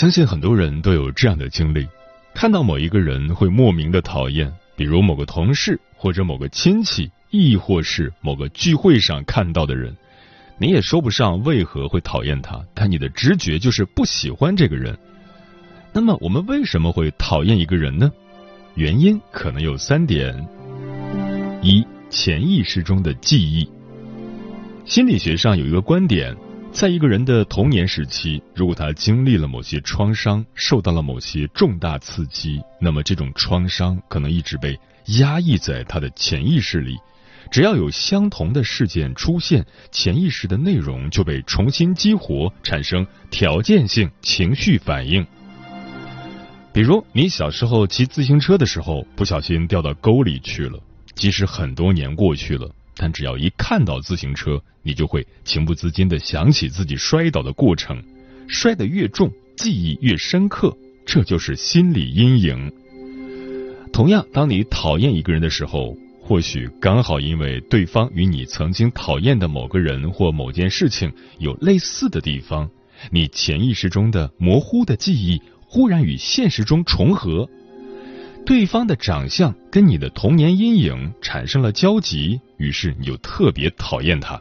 相信很多人都有这样的经历：看到某一个人会莫名的讨厌，比如某个同事或者某个亲戚，亦或是某个聚会上看到的人，你也说不上为何会讨厌他，但你的直觉就是不喜欢这个人。那么，我们为什么会讨厌一个人呢？原因可能有三点：一、潜意识中的记忆。心理学上有一个观点。在一个人的童年时期，如果他经历了某些创伤，受到了某些重大刺激，那么这种创伤可能一直被压抑在他的潜意识里。只要有相同的事件出现，潜意识的内容就被重新激活，产生条件性情绪反应。比如，你小时候骑自行车的时候，不小心掉到沟里去了，即使很多年过去了。但只要一看到自行车，你就会情不自禁的想起自己摔倒的过程，摔得越重，记忆越深刻，这就是心理阴影。同样，当你讨厌一个人的时候，或许刚好因为对方与你曾经讨厌的某个人或某件事情有类似的地方，你潜意识中的模糊的记忆忽然与现实中重合。对方的长相跟你的童年阴影产生了交集，于是你就特别讨厌他。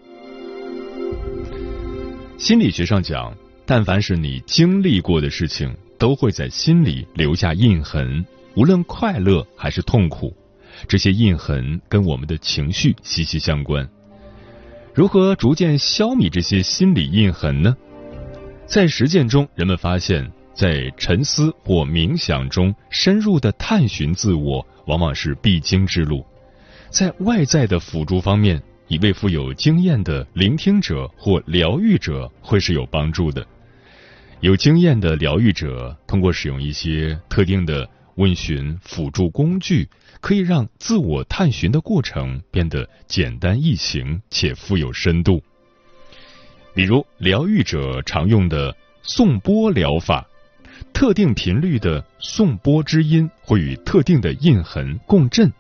心理学上讲，但凡是你经历过的事情，都会在心里留下印痕，无论快乐还是痛苦，这些印痕跟我们的情绪息息相关。如何逐渐消弭这些心理印痕呢？在实践中，人们发现。在沉思或冥想中深入的探寻自我，往往是必经之路。在外在的辅助方面，一位富有经验的聆听者或疗愈者会是有帮助的。有经验的疗愈者通过使用一些特定的问询辅助工具，可以让自我探寻的过程变得简单易行且富有深度。比如，疗愈者常用的颂钵疗法。特定频率的颂钵之音会与特定的印痕共振。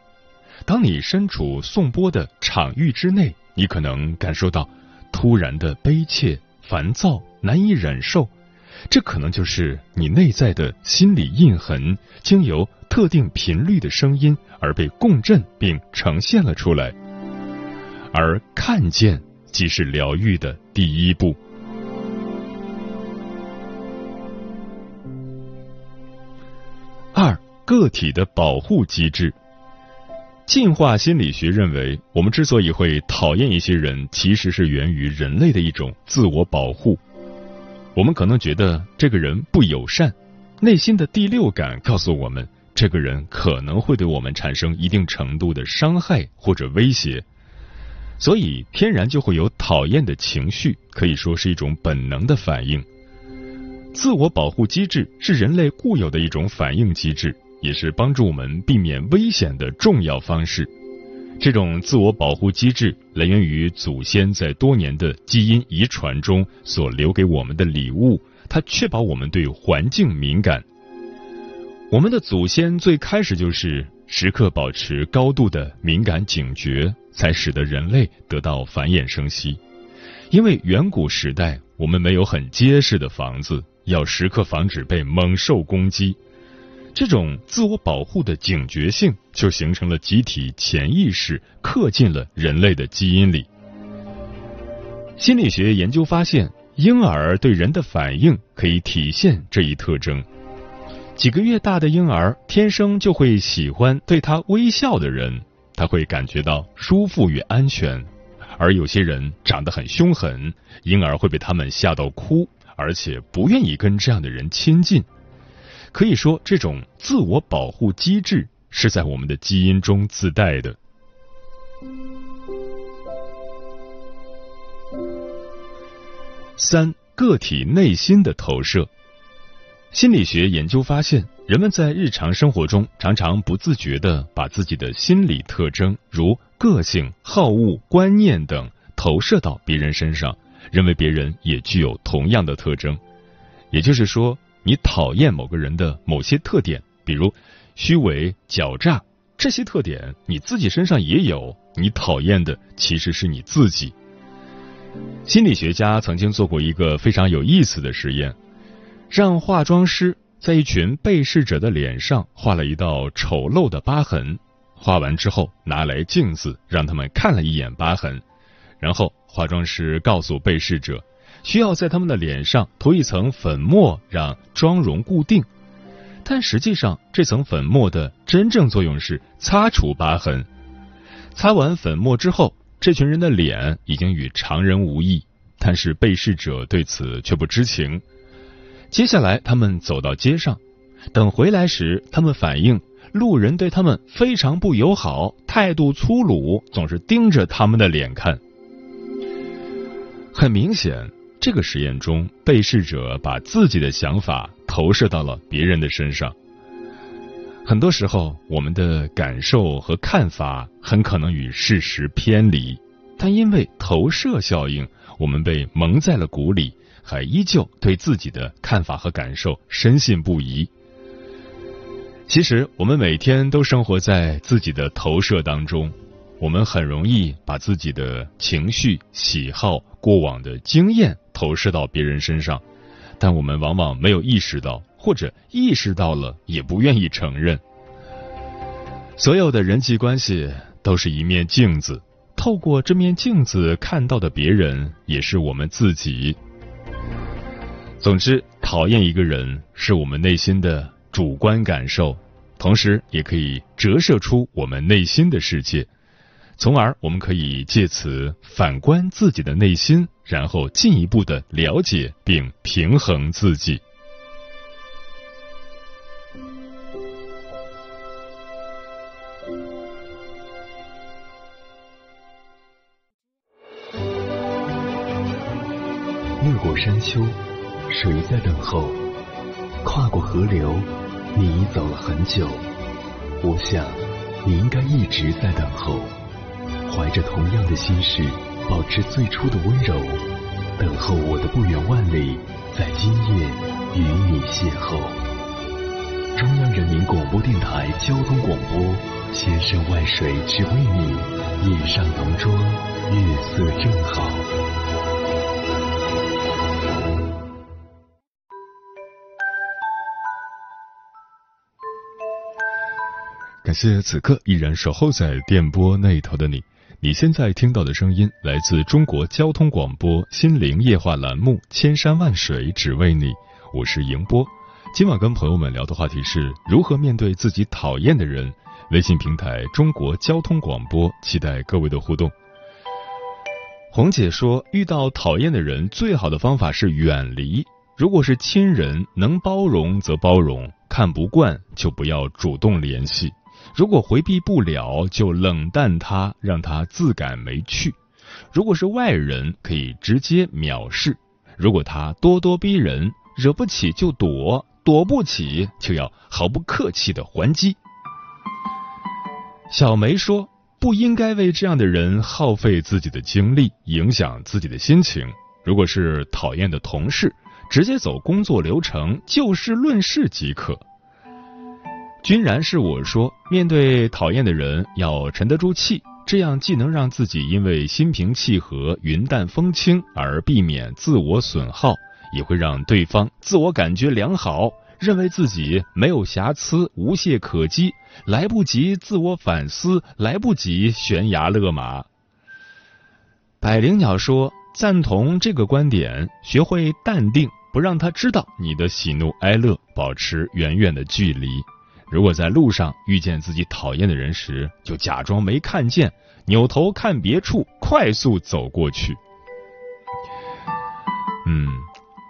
当你身处颂钵的场域之内，你可能感受到突然的悲切、烦躁、难以忍受。这可能就是你内在的心理印痕，经由特定频率的声音而被共振并呈现了出来。而看见即是疗愈的第一步。个体的保护机制，进化心理学认为，我们之所以会讨厌一些人，其实是源于人类的一种自我保护。我们可能觉得这个人不友善，内心的第六感告诉我们，这个人可能会对我们产生一定程度的伤害或者威胁，所以天然就会有讨厌的情绪，可以说是一种本能的反应。自我保护机制是人类固有的一种反应机制，也是帮助我们避免危险的重要方式。这种自我保护机制来源于祖先在多年的基因遗传中所留给我们的礼物，它确保我们对环境敏感。我们的祖先最开始就是时刻保持高度的敏感警觉，才使得人类得到繁衍生息。因为远古时代我们没有很结实的房子。要时刻防止被猛兽攻击，这种自我保护的警觉性就形成了集体潜意识，刻进了人类的基因里。心理学研究发现，婴儿对人的反应可以体现这一特征。几个月大的婴儿天生就会喜欢对他微笑的人，他会感觉到舒服与安全；而有些人长得很凶狠，婴儿会被他们吓到哭，而且不愿意跟这样的人亲近。可以说，这种自我保护机制是在我们的基因中自带的。三个体内心的投射，心理学研究发现，人们在日常生活中常常不自觉的把自己的心理特征，如个性、好恶、观念等投射到别人身上，认为别人也具有同样的特征。也就是说，你讨厌某个人的某些特点，比如虚伪、狡诈，这些特点你自己身上也有，你讨厌的其实是你自己。心理学家曾经做过一个非常有意思的实验，让化妆师在一群被试者的脸上画了一道丑陋的疤痕。画完之后，拿来镜子让他们看了一眼疤痕，然后化妆师告诉被试者，需要在他们的脸上涂一层粉末，让妆容固定。但实际上，这层粉末的真正作用是擦除疤痕。擦完粉末之后。这群人的脸已经与常人无异，但是被试者对此却不知情。接下来，他们走到街上，等回来时，他们反映路人对他们非常不友好，态度粗鲁，总是盯着他们的脸看。很明显，这个实验中，被试者把自己的想法投射到了别人的身上。很多时候，我们的感受和看法很可能与事实偏离，但因为投射效应，我们被蒙在了鼓里，还依旧对自己的看法和感受深信不疑。其实，我们每天都生活在自己的投射当中，我们很容易把自己的情绪、喜好、过往的经验投射到别人身上，但我们往往没有意识到。或者意识到了，也不愿意承认。所有的人际关系都是一面镜子，透过这面镜子看到的别人，也是我们自己。总之，讨厌一个人是我们内心的主观感受，同时也可以折射出我们内心的世界，从而我们可以借此反观自己的内心，然后进一步的了解并平衡自己。越过山丘，谁在等候？跨过河流，你走了很久。我想，你应该一直在等候，怀着同样的心事，保持最初的温柔，等候我的不远万里，在今夜与你邂逅。中央人民广播电台交通广播，千山万水只为你，夜上浓妆，月色正好。感谢此刻依然守候在电波那一头的你。你现在听到的声音来自中国交通广播心灵夜话栏目《千山万水只为你》，我是迎波。今晚跟朋友们聊的话题是如何面对自己讨厌的人。微信平台中国交通广播，期待各位的互动。红姐说，遇到讨厌的人，最好的方法是远离。如果是亲人，能包容则包容，看不惯就不要主动联系。如果回避不了，就冷淡他，让他自感没趣；如果是外人，可以直接藐视；如果他咄咄逼人，惹不起就躲，躲不起就要毫不客气的还击。小梅说：“不应该为这样的人耗费自己的精力，影响自己的心情。如果是讨厌的同事，直接走工作流程，就事论事即可。”君然是我说，面对讨厌的人要沉得住气，这样既能让自己因为心平气和、云淡风轻而避免自我损耗，也会让对方自我感觉良好，认为自己没有瑕疵、无懈可击，来不及自我反思，来不及悬崖勒马。百灵鸟说，赞同这个观点，学会淡定，不让他知道你的喜怒哀乐，保持远远的距离。如果在路上遇见自己讨厌的人时，就假装没看见，扭头看别处，快速走过去。嗯，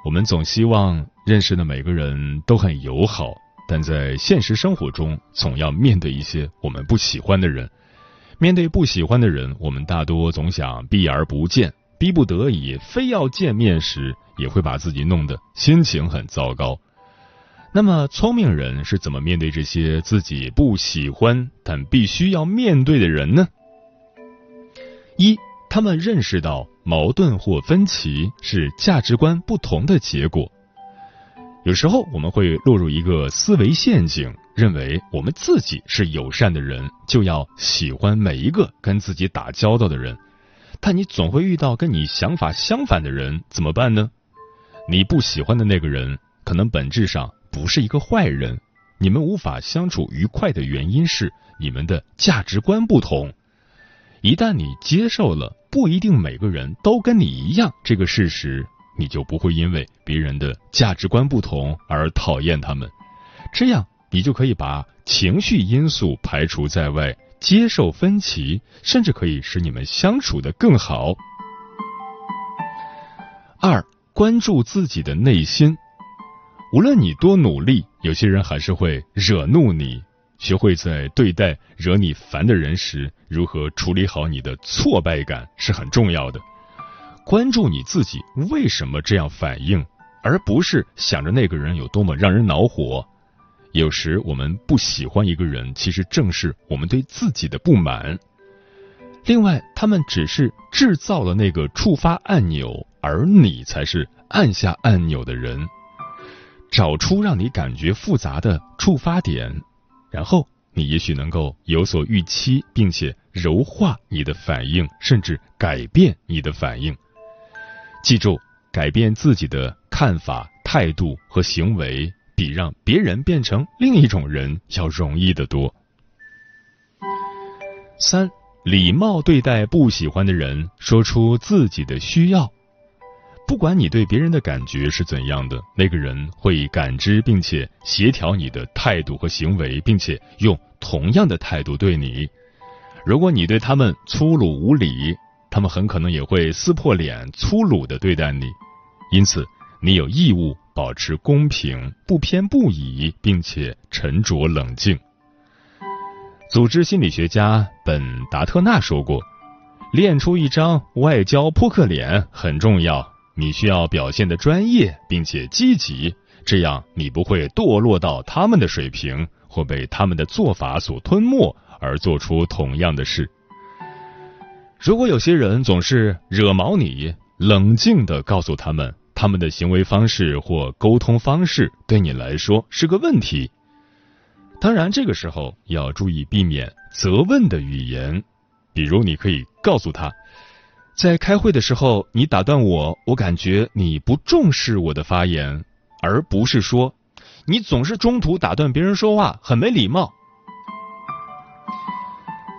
我们总希望认识的每个人都很友好，但在现实生活中，总要面对一些我们不喜欢的人。面对不喜欢的人，我们大多总想避而不见，逼不得已非要见面时，也会把自己弄得心情很糟糕。那么，聪明人是怎么面对这些自己不喜欢但必须要面对的人呢？一，他们认识到矛盾或分歧是价值观不同的结果。有时候我们会落入一个思维陷阱，认为我们自己是友善的人，就要喜欢每一个跟自己打交道的人。但你总会遇到跟你想法相反的人，怎么办呢？你不喜欢的那个人，可能本质上。不是一个坏人，你们无法相处愉快的原因是你们的价值观不同。一旦你接受了不一定每个人都跟你一样这个事实，你就不会因为别人的价值观不同而讨厌他们。这样，你就可以把情绪因素排除在外，接受分歧，甚至可以使你们相处的更好。二，关注自己的内心。无论你多努力，有些人还是会惹怒你。学会在对待惹你烦的人时，如何处理好你的挫败感是很重要的。关注你自己为什么这样反应，而不是想着那个人有多么让人恼火。有时我们不喜欢一个人，其实正是我们对自己的不满。另外，他们只是制造了那个触发按钮，而你才是按下按钮的人。找出让你感觉复杂的触发点，然后你也许能够有所预期，并且柔化你的反应，甚至改变你的反应。记住，改变自己的看法、态度和行为，比让别人变成另一种人要容易得多。三，礼貌对待不喜欢的人，说出自己的需要。不管你对别人的感觉是怎样的，那个人会感知并且协调你的态度和行为，并且用同样的态度对你。如果你对他们粗鲁无礼，他们很可能也会撕破脸粗鲁的对待你。因此，你有义务保持公平、不偏不倚，并且沉着冷静。组织心理学家本达特纳说过：“练出一张外交扑克脸很重要。”你需要表现的专业并且积极，这样你不会堕落到他们的水平，或被他们的做法所吞没而做出同样的事。如果有些人总是惹毛你，冷静的告诉他们，他们的行为方式或沟通方式对你来说是个问题。当然，这个时候要注意避免责问的语言，比如你可以告诉他。在开会的时候，你打断我，我感觉你不重视我的发言，而不是说你总是中途打断别人说话，很没礼貌。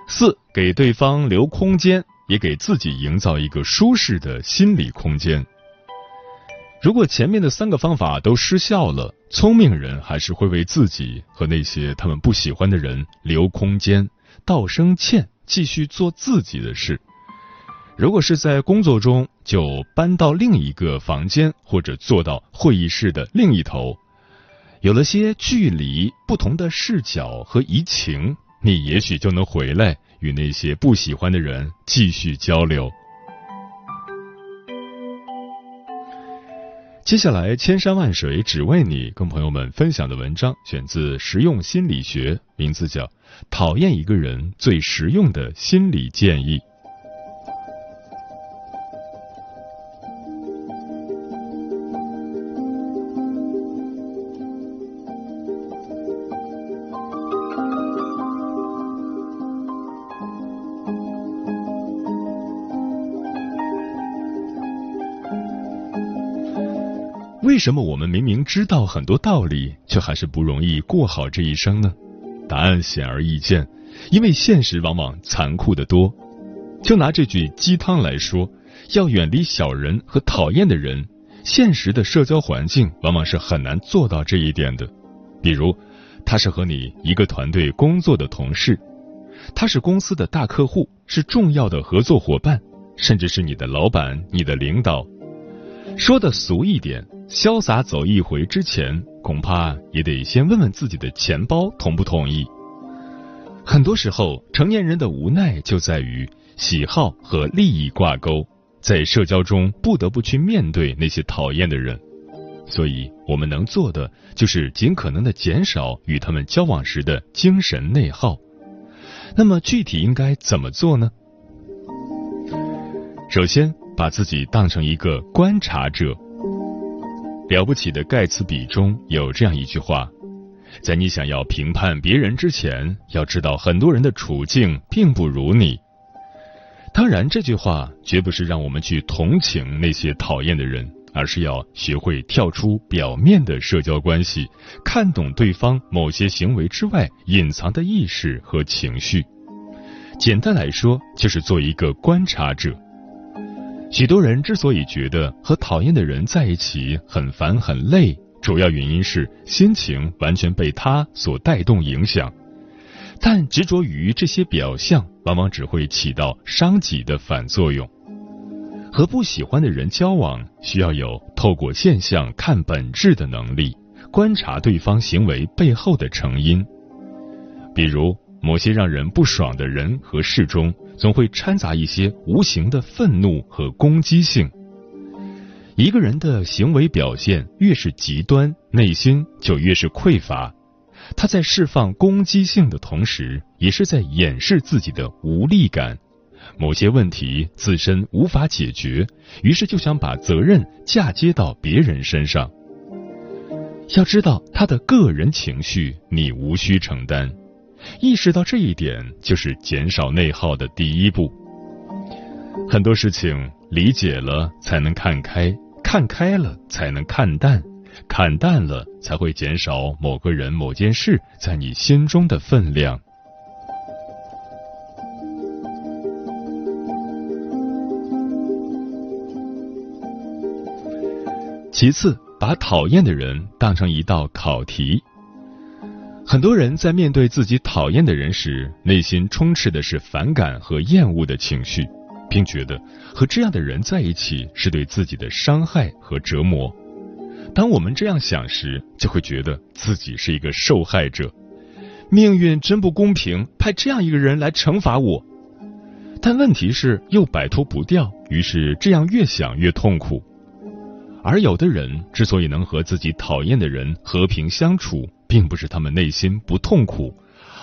四，给对方留空间，也给自己营造一个舒适的心理空间。如果前面的三个方法都失效了，聪明人还是会为自己和那些他们不喜欢的人留空间，道声歉，继续做自己的事。如果是在工作中，就搬到另一个房间，或者坐到会议室的另一头，有了些距离、不同的视角和移情，你也许就能回来与那些不喜欢的人继续交流。接下来，千山万水只为你，跟朋友们分享的文章选自《实用心理学》，名字叫《讨厌一个人最实用的心理建议》。为什么我们明明知道很多道理，却还是不容易过好这一生呢？答案显而易见，因为现实往往残酷的多。就拿这句鸡汤来说，要远离小人和讨厌的人，现实的社交环境往往是很难做到这一点的。比如，他是和你一个团队工作的同事，他是公司的大客户，是重要的合作伙伴，甚至是你的老板、你的领导。说的俗一点，潇洒走一回之前，恐怕也得先问问自己的钱包同不同意。很多时候，成年人的无奈就在于喜好和利益挂钩，在社交中不得不去面对那些讨厌的人，所以我们能做的就是尽可能的减少与他们交往时的精神内耗。那么具体应该怎么做呢？首先，把自己当成一个观察者。了不起的盖茨比中有这样一句话。在你想要评判别人之前，要知道很多人的处境并不如你。当然，这句话绝不是让我们去同情那些讨厌的人，而是要学会跳出表面的社交关系，看懂对方某些行为之外隐藏的意识和情绪。简单来说，就是做一个观察者。许多人之所以觉得和讨厌的人在一起很烦很累。主要原因是心情完全被他所带动影响，但执着于这些表象，往往只会起到伤己的反作用。和不喜欢的人交往，需要有透过现象看本质的能力，观察对方行为背后的成因。比如，某些让人不爽的人和事中，总会掺杂一些无形的愤怒和攻击性。一个人的行为表现越是极端，内心就越是匮乏。他在释放攻击性的同时，也是在掩饰自己的无力感。某些问题自身无法解决，于是就想把责任嫁接到别人身上。要知道，他的个人情绪你无需承担。意识到这一点，就是减少内耗的第一步。很多事情理解了，才能看开。看开了，才能看淡；看淡了，才会减少某个人、某件事在你心中的分量。其次，把讨厌的人当成一道考题。很多人在面对自己讨厌的人时，内心充斥的是反感和厌恶的情绪。并觉得和这样的人在一起是对自己的伤害和折磨。当我们这样想时，就会觉得自己是一个受害者，命运真不公平，派这样一个人来惩罚我。但问题是又摆脱不掉，于是这样越想越痛苦。而有的人之所以能和自己讨厌的人和平相处，并不是他们内心不痛苦。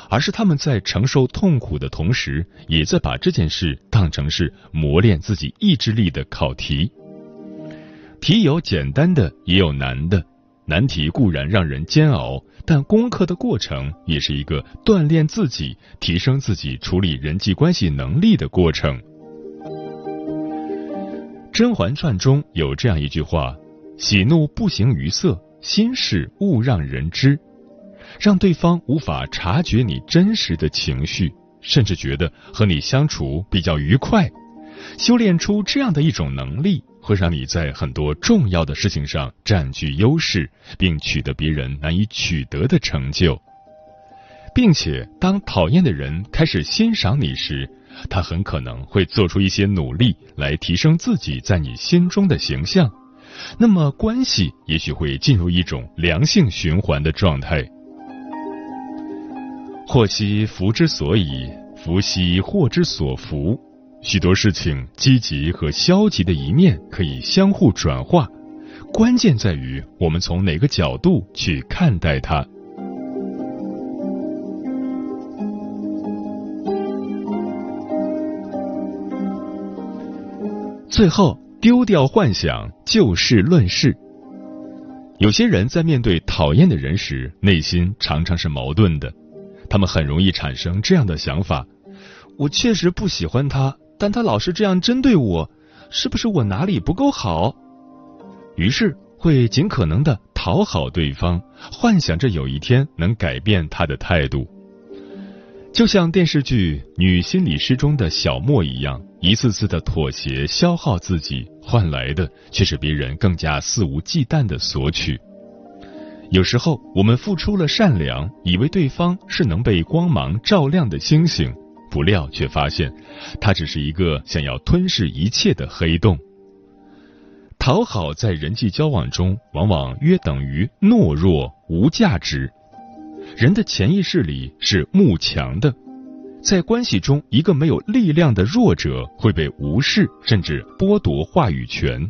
而是他们在承受痛苦的同时，也在把这件事当成是磨练自己意志力的考题。题有简单的，也有难的。难题固然让人煎熬，但攻克的过程也是一个锻炼自己、提升自己处理人际关系能力的过程。《甄嬛传》中有这样一句话：“喜怒不形于色，心事勿让人知。”让对方无法察觉你真实的情绪，甚至觉得和你相处比较愉快。修炼出这样的一种能力，会让你在很多重要的事情上占据优势，并取得别人难以取得的成就。并且，当讨厌的人开始欣赏你时，他很可能会做出一些努力来提升自己在你心中的形象。那么，关系也许会进入一种良性循环的状态。祸兮福之所以，福兮祸之所伏。许多事情，积极和消极的一面可以相互转化，关键在于我们从哪个角度去看待它。最后，丢掉幻想，就事论事。有些人在面对讨厌的人时，内心常常是矛盾的。他们很容易产生这样的想法：我确实不喜欢他，但他老是这样针对我，是不是我哪里不够好？于是会尽可能的讨好对方，幻想着有一天能改变他的态度。就像电视剧《女心理师》中的小莫一样，一次次的妥协、消耗自己，换来的却是别人更加肆无忌惮的索取。有时候，我们付出了善良，以为对方是能被光芒照亮的星星，不料却发现，他只是一个想要吞噬一切的黑洞。讨好在人际交往中，往往约等于懦弱、无价值。人的潜意识里是慕强的，在关系中，一个没有力量的弱者会被无视，甚至剥夺话语权。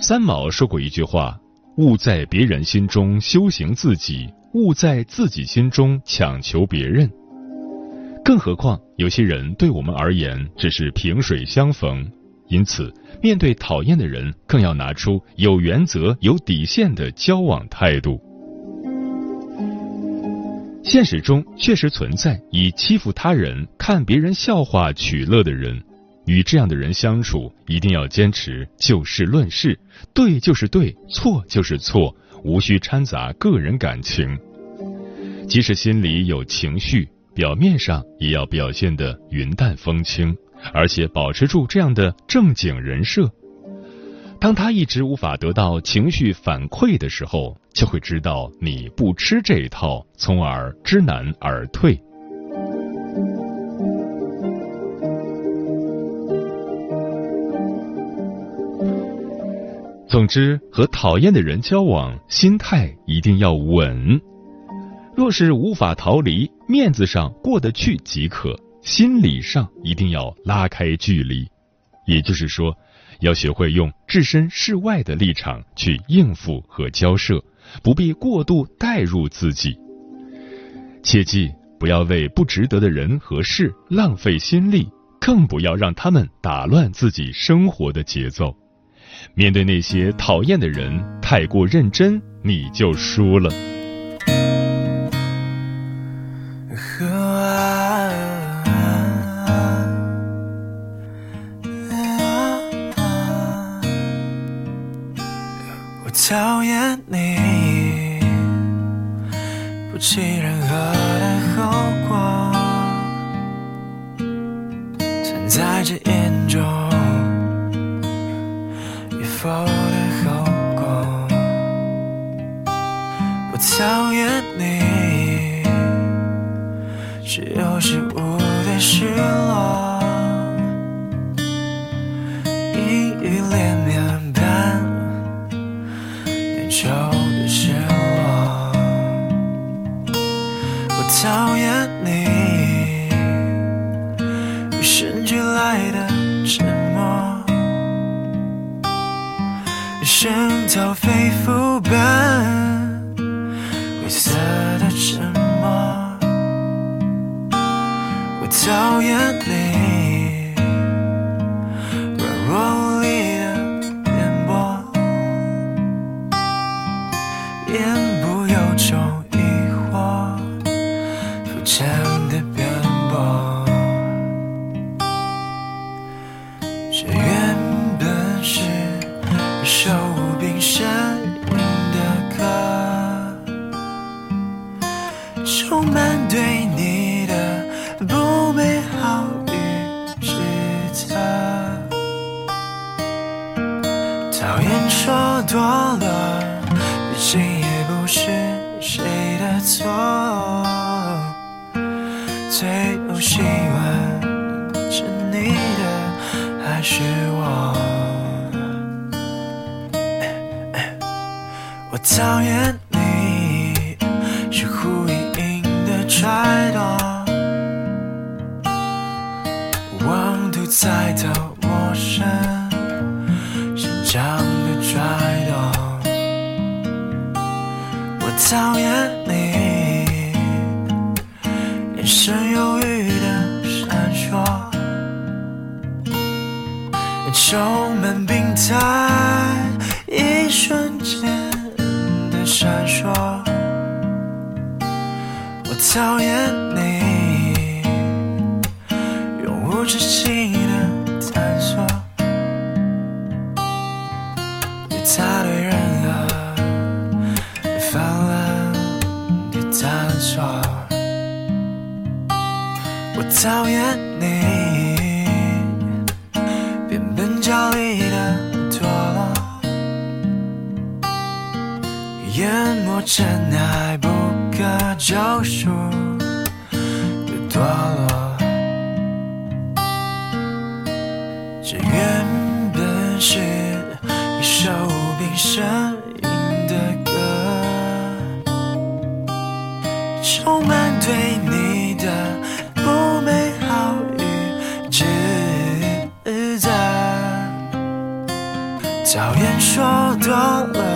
三毛说过一句话。勿在别人心中修行自己，勿在自己心中强求别人。更何况，有些人对我们而言只是萍水相逢，因此，面对讨厌的人，更要拿出有原则、有底线的交往态度。现实中确实存在以欺负他人、看别人笑话取乐的人。与这样的人相处，一定要坚持就事论事，对就是对，错就是错，无需掺杂个人感情。即使心里有情绪，表面上也要表现得云淡风轻，而且保持住这样的正经人设。当他一直无法得到情绪反馈的时候，就会知道你不吃这一套，从而知难而退。总之，和讨厌的人交往，心态一定要稳。若是无法逃离，面子上过得去即可，心理上一定要拉开距离。也就是说，要学会用置身事外的立场去应付和交涉，不必过度代入自己。切记，不要为不值得的人和事浪费心力，更不要让他们打乱自己生活的节奏。面对那些讨厌的人，太过认真，你就输了。我讨厌你，不计任否的后果，我讨厌你，只有时无的失落，妄图猜透陌生心肠。讨厌你，眼神忧郁的闪烁，充满病态，一瞬间的闪烁。我讨厌你，无止境的探索，对他对人。讨厌你，变本加厉的堕落，淹没尘埃不可救赎说